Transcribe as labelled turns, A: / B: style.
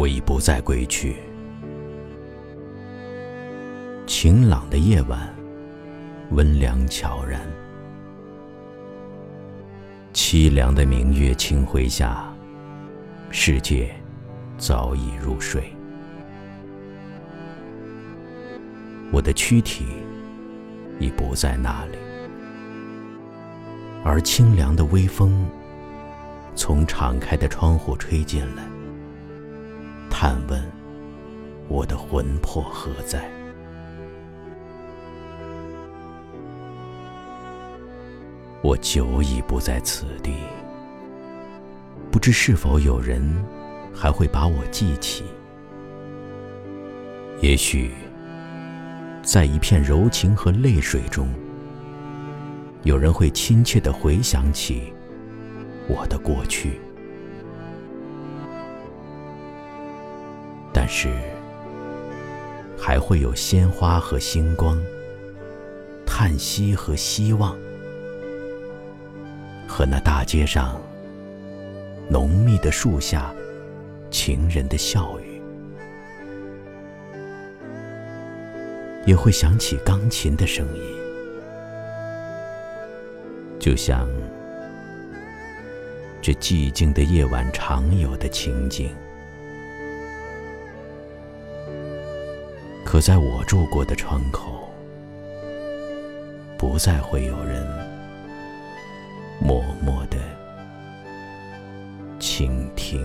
A: 我已不再归去。晴朗的夜晚，温凉悄然。凄凉的明月清辉下，世界早已入睡。我的躯体已不在那里，而清凉的微风从敞开的窗户吹进来，探问我的魂魄何在。我久已不在此地，不知是否有人还会把我记起。也许，在一片柔情和泪水中，有人会亲切地回想起我的过去。但是，还会有鲜花和星光，叹息和希望。和那大街上浓密的树下情人的笑语，也会响起钢琴的声音，就像这寂静的夜晚常有的情景。可在我住过的窗口，不再会有人。默默的倾听。